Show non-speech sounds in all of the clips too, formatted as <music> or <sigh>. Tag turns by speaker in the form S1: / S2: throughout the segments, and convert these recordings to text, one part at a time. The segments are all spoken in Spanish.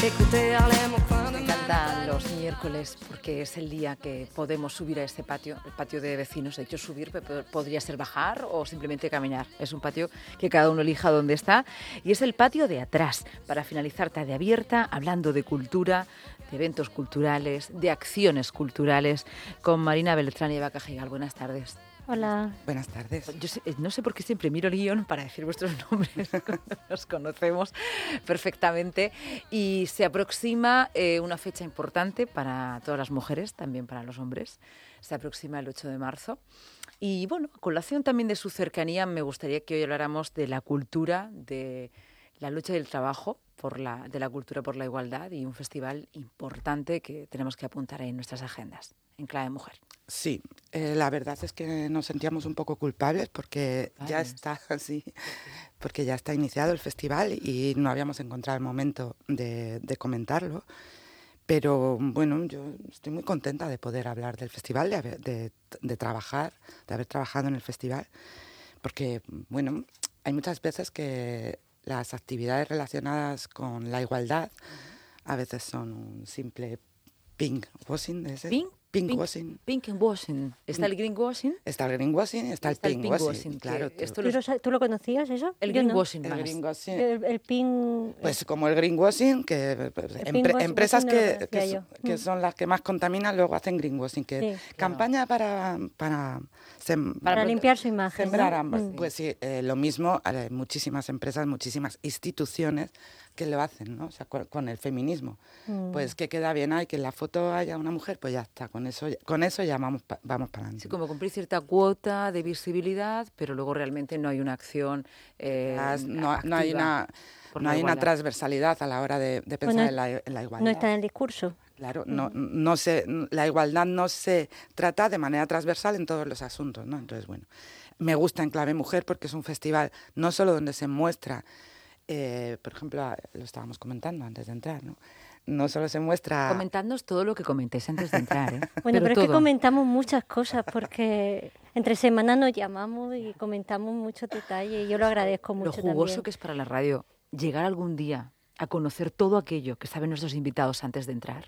S1: Me encantan los miércoles porque es el día que podemos subir a este patio, el patio de vecinos. De hecho, subir podría ser bajar o simplemente caminar. Es un patio que cada uno elija dónde está. Y es el patio de atrás, para finalizar tarde abierta, hablando de cultura, de eventos culturales, de acciones culturales, con Marina Beltrán y Eva Cajigal. Buenas tardes.
S2: Hola.
S3: Buenas tardes.
S1: Yo sé- eh, no sé por qué siempre miro el guion para decir vuestros <laughs> nombres, <laughs> nos conocemos perfectamente. Y se aproxima eh, una fecha importante para todas las mujeres, también para los hombres. Se aproxima el 8 de marzo. Y bueno, a colación también de su cercanía, me gustaría que hoy habláramos de la cultura, de la lucha del trabajo, por la, de la cultura por la igualdad y un festival importante que tenemos que apuntar en nuestras agendas, en clave mujer.
S3: Sí, eh, la verdad es que nos sentíamos un poco culpables porque ya está <laughs> así, porque ya está iniciado el festival y no habíamos encontrado el momento de, de comentarlo. Pero bueno, yo estoy muy contenta de poder hablar del festival, de, haber- de, de trabajar, de haber trabajado en el festival, porque bueno, hay muchas veces que las actividades relacionadas con la igualdad a veces son un simple pink washing, ¿es ese?
S1: Pink,
S3: Pink
S1: pink,
S3: washing.
S1: Pink and washing. ¿Está el greenwashing?
S3: Está el greenwashing está,
S1: Está el
S3: el pink washing.
S1: pinkwashing, que
S3: claro, tú-
S1: esto
S2: ¿Tú lo, tú lo conocías eso?
S1: El
S2: Yo no.
S1: greenwashing
S3: el
S1: más.
S3: greenwashing.
S2: El, el pin...
S3: Pues como el greenwashing, que pues, empre-
S2: pinkwashing
S3: empresas
S2: no
S3: que, que, que
S2: Mm.
S3: son las que más contaminan luego hacen greenwashing, que
S2: Sí.
S3: campaña para, para, sem-
S2: para
S1: para
S2: limpiar su imagen. ¿no?
S3: sembrar ambas.
S2: Mm.
S3: Pues sí, eh, lo mismo, hay muchísimas empresas, muchísimas instituciones que lo hacen, ¿no? O sea, con, con el feminismo.
S2: Mm.
S3: Pues que queda bien, hay que en la foto haya una mujer, pues ya está, con eso, con eso ya vamos, pa- vamos para adelante.
S1: Sí, como cumplir cierta cuota de visibilidad, pero luego realmente no hay una acción. eh,
S3: Las- no, no hay una, no hay una transversalidad a la hora de, de pensar
S2: Bueno,
S3: en, la, en la igualdad.
S2: No está en el discurso.
S3: Claro, no, no se, la igualdad no se trata de manera transversal en todos los asuntos, ¿no? Entonces, bueno, me gusta en Clave Mujer porque es un festival no solo donde se muestra, eh, por ejemplo, lo estábamos comentando antes de entrar, ¿no? No solo se muestra...
S1: Comentadnos todo lo que comentéis antes de entrar. ¿eh? <laughs>
S2: Bueno, pero, es que
S1: todo.
S2: comentamos muchas cosas porque entre semanas nos llamamos y comentamos muchos detalles y yo lo agradezco
S1: Lo
S2: mucho
S1: jugoso
S2: también.
S1: que es para la radio llegar algún día a conocer todo aquello que saben nuestros invitados antes de entrar.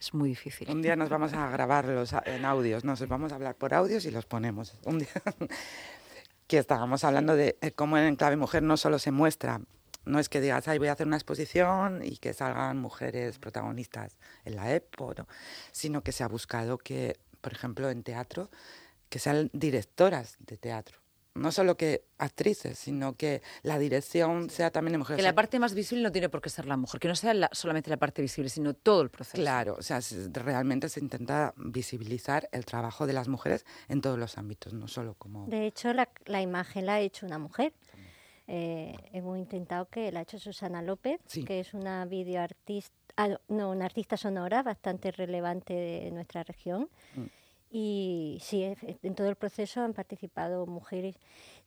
S1: Es muy difícil.
S3: Un día nos vamos a grabar los a- en audios, nos vamos a hablar por audios y los ponemos. Un día <laughs> que estábamos hablando de eh, cómo en Clave Mujer no solo se muestra, no es que digas, ay, voy a hacer una exposición y que salgan mujeres protagonistas en la EPO, ¿no? sino que se ha buscado que, por ejemplo, en teatro, que sean directoras de teatro. No solo que actrices, sino que la dirección sea también de mujeres.
S1: Que la parte más visible no tiene por qué ser la mujer, que no sea la- solamente la parte visible, sino todo el proceso.
S3: Claro, o sea, se- realmente se intenta visibilizar el trabajo de las mujeres en todos los ámbitos, no solo como...
S2: De hecho, la, la imagen la ha hecho una mujer. Eh, hemos intentado que la ha hecho Susana López,
S3: Sí.
S2: que es una videoartista, ah, no, una artista sonora bastante relevante de nuestra región.
S3: Mm.
S2: Y sí, en todo el proceso han participado mujeres.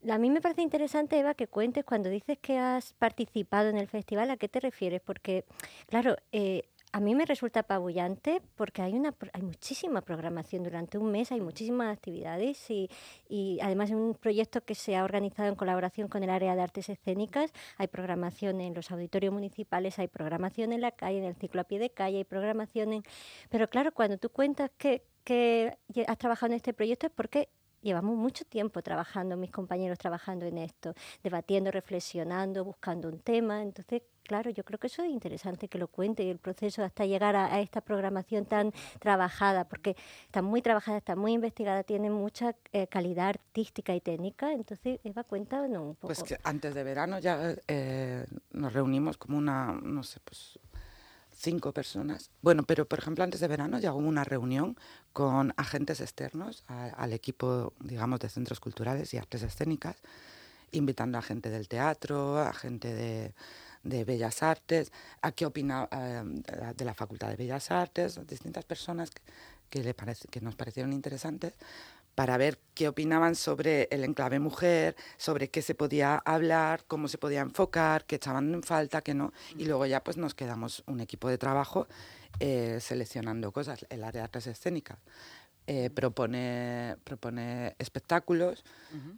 S2: A mí me parece interesante, Eva, que cuentes cuando dices que has participado en el festival, ¿a qué te refieres? Porque, claro, eh, a mí me resulta apabullante porque hay, una, hay muchísima programación durante un mes, hay muchísimas actividades y, y además es un proyecto que se ha organizado en colaboración con el área de artes escénicas. Hay programación en los auditorios municipales, hay programación en la calle, en el ciclo a pie de calle, hay programación en... Pero claro, cuando tú cuentas que, que has trabajado en este proyecto es porque llevamos mucho tiempo trabajando, mis compañeros trabajando en esto, debatiendo, reflexionando, buscando un tema. Entonces, claro, yo creo que eso es interesante que lo cuente el proceso hasta llegar a, a esta programación tan trabajada, porque está muy trabajada, está muy investigada, tiene mucha eh, calidad artística y técnica. Entonces, Eva, cuéntanos un poco.
S3: Pues que antes de verano ya eh, nos reunimos como una, no sé, pues cinco personas. Bueno, pero por ejemplo antes de verano ya hubo una reunión con agentes externos a- al equipo, digamos, de centros culturales y artes escénicas, invitando a gente del teatro, a gente de, de Bellas Artes, a qué opina eh, de la- Facultad de Bellas Artes, distintas personas que, que, le parece, que nos parecieron interesantes para ver qué opinaban sobre el enclave mujer, sobre qué se podía hablar, cómo se podía enfocar, qué echaban en falta, qué no. Y luego ya pues nos quedamos un equipo de trabajo eh, seleccionando cosas. El área de artes escénicas eh, propone, propone espectáculos,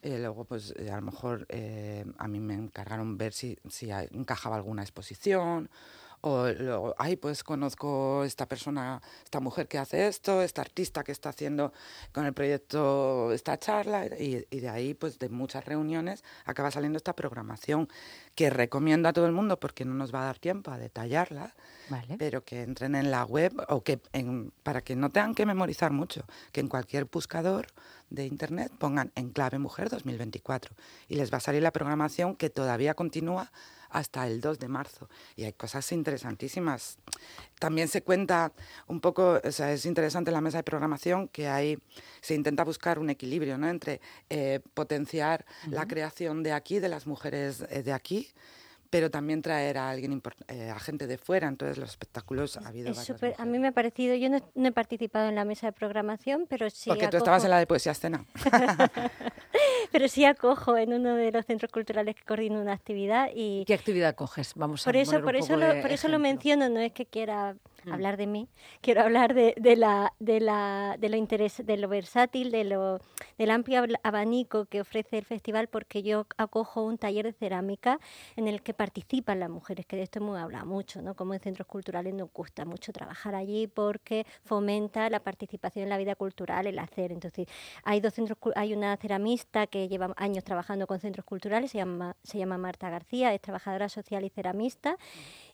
S3: eh, luego pues eh, a lo mejor eh, a mí me encargaron ver si, si encajaba alguna exposición o luego, ay, pues conozco esta persona, esta mujer que hace esto, esta artista que está haciendo con el proyecto esta charla, y, y de ahí, pues de muchas reuniones, acaba saliendo esta programación que recomiendo a todo el mundo porque no nos va a dar tiempo a detallarla,
S1: Vale.
S3: pero que entren en la web o que en- para que no tengan que memorizar mucho, que en cualquier buscador de internet pongan Enclave Mujer 2024 y les va a salir la programación que todavía continúa hasta el 2 de marzo y hay cosas interesantísimas. También se cuenta un poco, o sea, es interesante la mesa de programación que hay, se intenta buscar un equilibrio ¿no? entre eh, potenciar la creación de aquí, de las mujeres eh, de aquí, pero también traer a alguien eh, a gente de fuera. Entonces los espectáculos ha habido
S2: Es a mí me ha parecido, yo no, no he participado en la mesa de programación, pero sí
S3: Porque tú estabas
S2: acojo-
S3: en la de poesía escena. <laughs>
S2: pero sí acojo en uno de los centros culturales que coordino una actividad y
S1: ¿Qué actividad coges? Vamos
S2: por
S1: a
S2: eso,
S1: poner un
S2: por eso, lo, por eso lo menciono, no es que quiera. Hablar de mí, quiero hablar de, de la, de, la, de, lo interes- de lo versátil, de lo, del amplio abanico que ofrece el festival, porque yo acojo un taller de cerámica en el que participan las mujeres, que de esto hemos hablado mucho, ¿no? como en centros culturales nos gusta mucho trabajar allí porque fomenta la participación en la vida cultural, el hacer. Entonces, hay dos centros, hay una ceramista que lleva años trabajando con centros culturales, se llama, se llama Marta García, es trabajadora social y ceramista.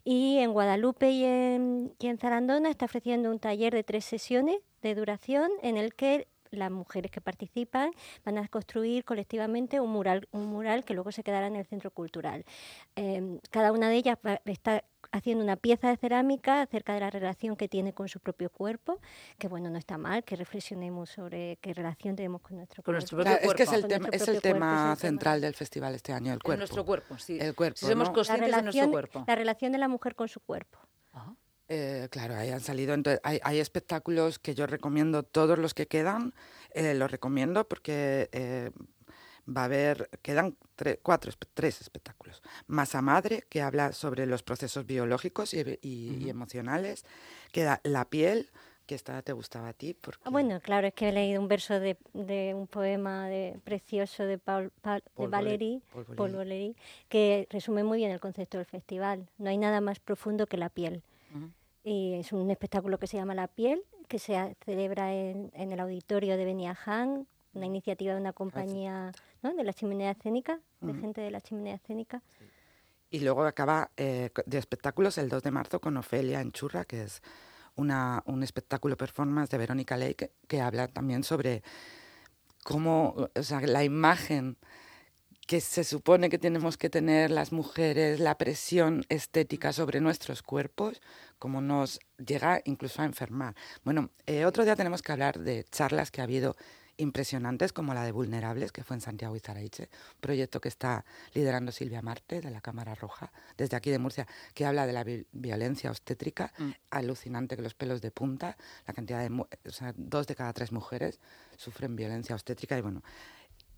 S2: Y en Guadalupe y en, y en Zarandona está ofreciendo un taller de tres sesiones de duración en el que las mujeres que participan van a construir colectivamente un mural, un mural que luego se quedará en el centro cultural. Eh, cada una de ellas está haciendo una pieza de cerámica acerca de la relación que tiene con su propio cuerpo, que bueno, no está mal, que reflexionemos sobre qué relación tenemos con nuestro
S1: Con
S2: cuerpo.
S1: nuestro propio
S3: Claro, es que es
S1: cuerpo.
S3: el
S2: Con
S3: tema,
S2: nuestro
S3: es el
S2: propio cuerpo,
S3: tema
S2: es el tema.
S3: central del festival este año, el cuerpo.
S1: nuestro cuerpo, sí.
S3: El cuerpo,
S1: Si somos
S3: ¿no?
S2: La
S1: conscientes de nuestro
S2: relación,
S1: cuerpo.
S2: la relación de la mujer con su cuerpo.
S1: Ajá.
S3: Eh, claro, ahí han salido, entonces, hay, hay espectáculos que yo recomiendo, todos los que quedan, eh, los recomiendo porque eh, va a haber, quedan tre- cuatro, tres espectáculos. Masa Madre, que habla sobre los procesos biológicos y, y- y emocionales. Queda La Piel, que esta te gustaba a ti. Porque
S2: Ah, bueno, claro, es que he leído un verso de, de un poema de, precioso de, Paul, Paul- de
S3: Valéry-
S2: Valéry,
S3: Paul Valéry.
S2: Que resume muy bien el concepto del festival. No hay nada más profundo que la piel. Y es un espectáculo que se llama La Piel, que se celebra en, en el auditorio de Beniaján, una iniciativa de una compañía ¿no? de la chimenea escénica, de gente de la chimenea escénica.
S3: Y luego acaba eh, de espectáculos el 2 de marzo con Ofelia en Churra, que es una, un espectáculo performance de Verónica Ley, que, que habla también sobre cómo, o sea, la imagen que se supone que tenemos que tener las mujeres, la presión estética sobre nuestros cuerpos, cómo nos llega incluso a enfermar. Bueno, eh, otro día tenemos que hablar de charlas que ha habido impresionantes, como la de Vulnerables, que fue en Santiago y Zaraiche, proyecto que está liderando Silvia Marte, de la Cámara Roja, desde aquí de Murcia, que habla de la vi- violencia obstétrica.
S1: Mm.
S3: Alucinante que los pelos de punta, la cantidad de... O sea, dos de cada tres mujeres sufren violencia obstétrica y bueno...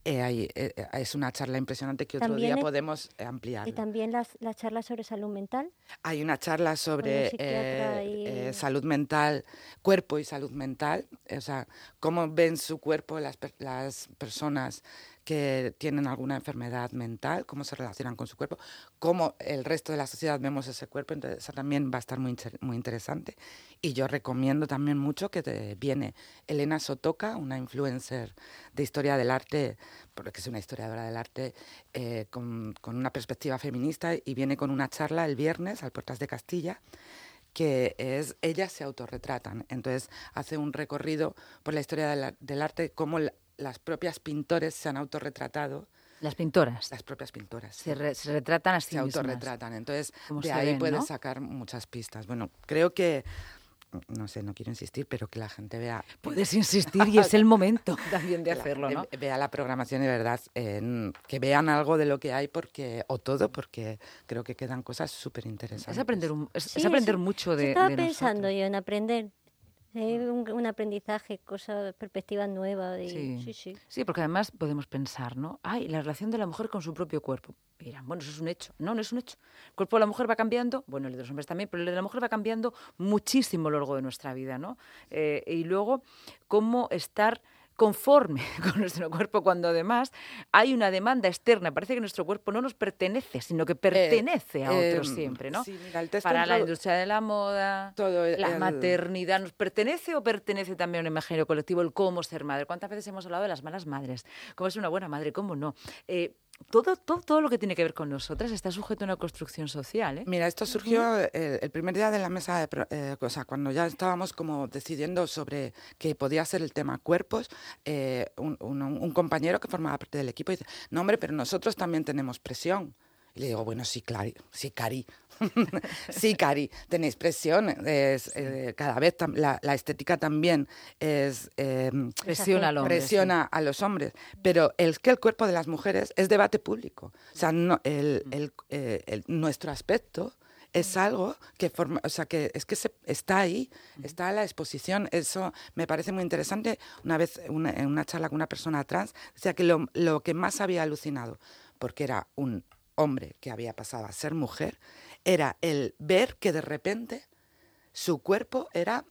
S3: eh, eh, eh, es una charla impresionante que otro día
S2: es-
S3: podemos ampliar.
S2: Y también las, las charlas sobre salud mental.
S3: Hay una charla sobre eh,
S2: y-
S3: salud mental, cuerpo y salud mental, o sea, cómo ven su cuerpo las personas que tienen alguna enfermedad mental, cómo se relacionan con su cuerpo, cómo el resto de la sociedad vemos ese cuerpo, entonces esa también va a estar muy, muy interesante. Y yo recomiendo también mucho que te- viene Elena Sotoca, una influencer de historia del arte, porque es una historiadora del arte eh, con, una perspectiva feminista y viene con una charla el viernes al Puertas de Castilla que es ellas se autorretratan. Entonces hace un recorrido por la historia del arte, cómo las propias pintores se han autorretratado,
S1: Las pintoras
S3: las propias pintoras.
S1: se, re- se retratan a sí
S3: se
S1: mismas.
S3: autorretratan. Entonces
S1: Como
S3: de ahí
S1: ven,
S3: puedes
S1: ¿no?
S3: sacar muchas pistas. Bueno, creo que, no sé, no quiero insistir, pero que la gente vea
S1: Puedes insistir y es el momento <laughs> también de hacerlo, ¿no?
S3: Vea la programación y de verdad, eh, que vean algo de lo que hay porque o todo, porque creo que quedan cosas súper interesantes.
S1: Es aprender, un- es, aprender mucho de,
S2: estaba
S1: de
S2: pensando
S1: nosotros.
S2: yo en aprender. Eh, un, un aprendizaje, cosas, perspectivas nuevas.
S1: Sí.
S2: sí, sí.
S1: Sí, porque además podemos pensar, ¿no? Ay, la relación de la mujer con su propio cuerpo. Dirán, bueno, eso es un hecho. No, no es un hecho. El cuerpo de la mujer va cambiando, bueno, el de los hombres también, pero el de la mujer va cambiando muchísimo a lo largo de nuestra vida, ¿no? Eh, y luego, cómo estar conforme <laughs> con nuestro cuerpo cuando además hay una demanda externa. Parece que nuestro cuerpo no nos pertenece, sino que pertenece a otros
S3: em,
S1: siempre, ¿no?
S3: sí, mira, el texto
S1: Para la industria de la moda,
S3: Todo
S1: la
S3: el-
S1: maternidad, ¿nos pertenece o pertenece también a un imaginario colectivo el cómo ser madre? ¿Cuántas veces hemos hablado de las malas madres? ¿Cómo ser una buena madre? ¿Cómo no? Eh, todo, todo, todo lo que tiene que ver con nosotras está sujeto a una construcción social, ¿eh?
S3: Mira, esto surgió el, el primer día de la mesa, de, pro- eh, o sea, cuando ya estábamos como decidiendo sobre que podía ser el tema cuerpos, eh, un, un- un compañero que formaba parte del equipo dice, no hombre, pero nosotros también tenemos presión. Y le digo, bueno, sí, sí, Cari. <laughs> sí, Cari, tenéis presión. es, eh, cada vez la, la estética también es... em,
S1: Presiona al hombre. sí.
S3: presiona a los hombres, pero es que el cuerpo de las mujeres es debate público. O sea, no, el, el- eh, el- nuestro aspecto es algo que forma, o sea, que es que se- está ahí, está a la exposición. Eso me parece muy interesante. Una vez una- en una charla con una persona trans decía que lo, lo que más había alucinado, porque era un hombre que había pasado a ser mujer, era el ver que de repente su cuerpo era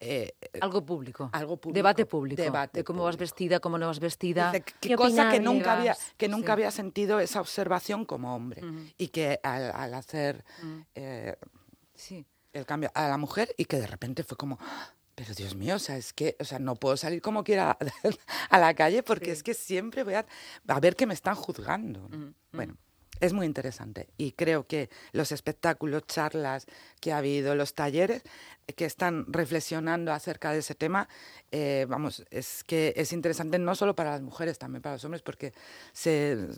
S3: eh,
S1: Algo público.
S3: Algo público.
S1: Debate público.
S3: Debate
S1: de cómo vas vestida, cómo no vas vestida.
S3: Dice, qué
S2: Qué
S3: cosa que nunca había que nunca
S1: sí.
S3: había sentido esa observación como hombre y que al, al hacer
S1: Mm.
S3: eh,
S1: Sí.
S3: el cambio a la mujer y que de repente fue como "Ah, pero Dios mío, o sea, es que, o sea, no puedo salir como quiera <laughs> a la calle porque
S1: Sí.
S3: es que siempre voy a, a ver que me están juzgando. Bueno, es muy interesante y creo que los espectáculos, charlas que ha habido, los talleres que están reflexionando acerca de ese tema, eh, vamos, es que es interesante no solo para las mujeres, también para los hombres, porque se,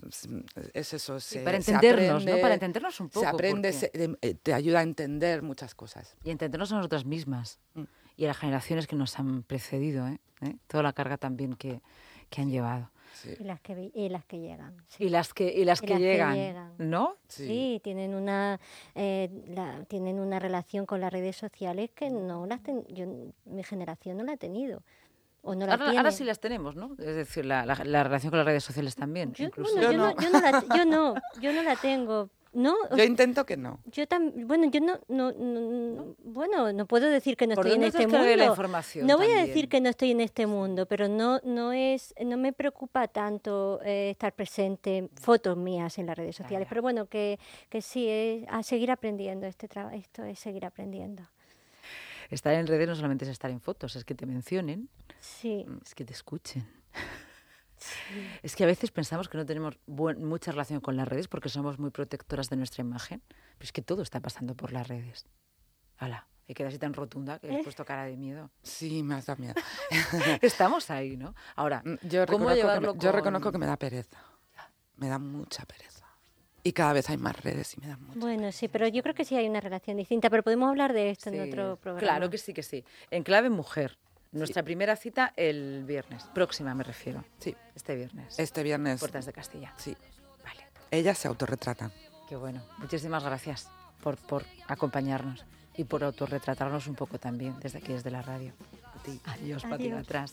S3: es eso,
S1: Sí,
S3: se,
S1: para
S3: se
S1: entendernos, ¿no? Para entendernos un poco.
S3: se aprende,
S1: porque-
S3: se- eh, te ayuda a entender muchas cosas.
S1: Y entendernos a nosotras mismas
S3: Mm.
S1: y a las generaciones que nos han precedido, ¿eh? ¿Eh? Toda la carga también que, que han llevado.
S3: Sí.
S2: Y las que, y las que llegan. sí.
S1: Y las que, y las
S2: Y
S1: que,
S2: las que
S1: llegan. ¿no?
S2: Sí, tienen una eh, la- tienen una relación con las redes sociales que no las ten- yo mi generación no la ha tenido o no la
S1: Ahora,
S2: tiene.
S1: ahora sí las tenemos, ¿no? Es decir, la, la- la relación con las redes sociales también,
S2: Yo,
S1: incluso.
S2: bueno,
S3: Yo
S2: yo, no.
S3: no.
S2: yo no la yo no yo no la tengo. No, o
S3: Yo intento que no.
S2: Yo también, bueno, yo no, no, no- bueno, no puedo decir que no
S1: ¿Por
S2: estoy en este mundo.
S1: la información
S2: no voy a decir que no estoy en este mundo, pero no, no es, no me preocupa tanto eh, estar presente fotos mías en las redes sociales.
S1: ya.
S2: Pero bueno, que, que sí, es a seguir aprendiendo este trabajo, esto es seguir aprendiendo.
S1: Estar en redes no solamente es estar en fotos, es que te mencionen,
S2: Sí,
S1: es que te escuchen. Es que a veces pensamos que no tenemos buen- mucha relación con las redes porque somos muy protectoras de nuestra imagen, pero es que todo está pasando por las redes. Hala, he quedado así tan rotunda que he
S2: ¿Eh?
S1: puesto cara de miedo.
S3: Sí, me has dado miedo. <laughs>
S1: Estamos ahí, ¿no? Ahora,
S3: Mm, Yo,
S1: ¿cómo
S3: reconozco que,
S1: llevarlo
S3: me, yo reconozco
S1: con-
S3: que me da pereza. Me da mucha pereza. Y cada vez hay más redes y me da mucha
S2: bueno, sí, pero yo creo que sí hay una relación distinta, pero podemos hablar de esto en
S1: Sí,
S2: otro programa.
S1: Claro que sí, que sí. En clave mujer. Nuestra primera cita el viernes. Próxima me refiero.
S3: Sí,
S1: Este viernes.
S3: este viernes.
S1: Puertas de Castilla.
S3: Sí,
S1: Vale.
S3: ellas se autorretratan.
S1: Qué bueno. Muchísimas gracias por, por acompañarnos y por autorretratarnos un poco también desde aquí, desde la radio.
S3: A ti.
S1: Adiós, patio
S2: Adiós.
S1: atrás.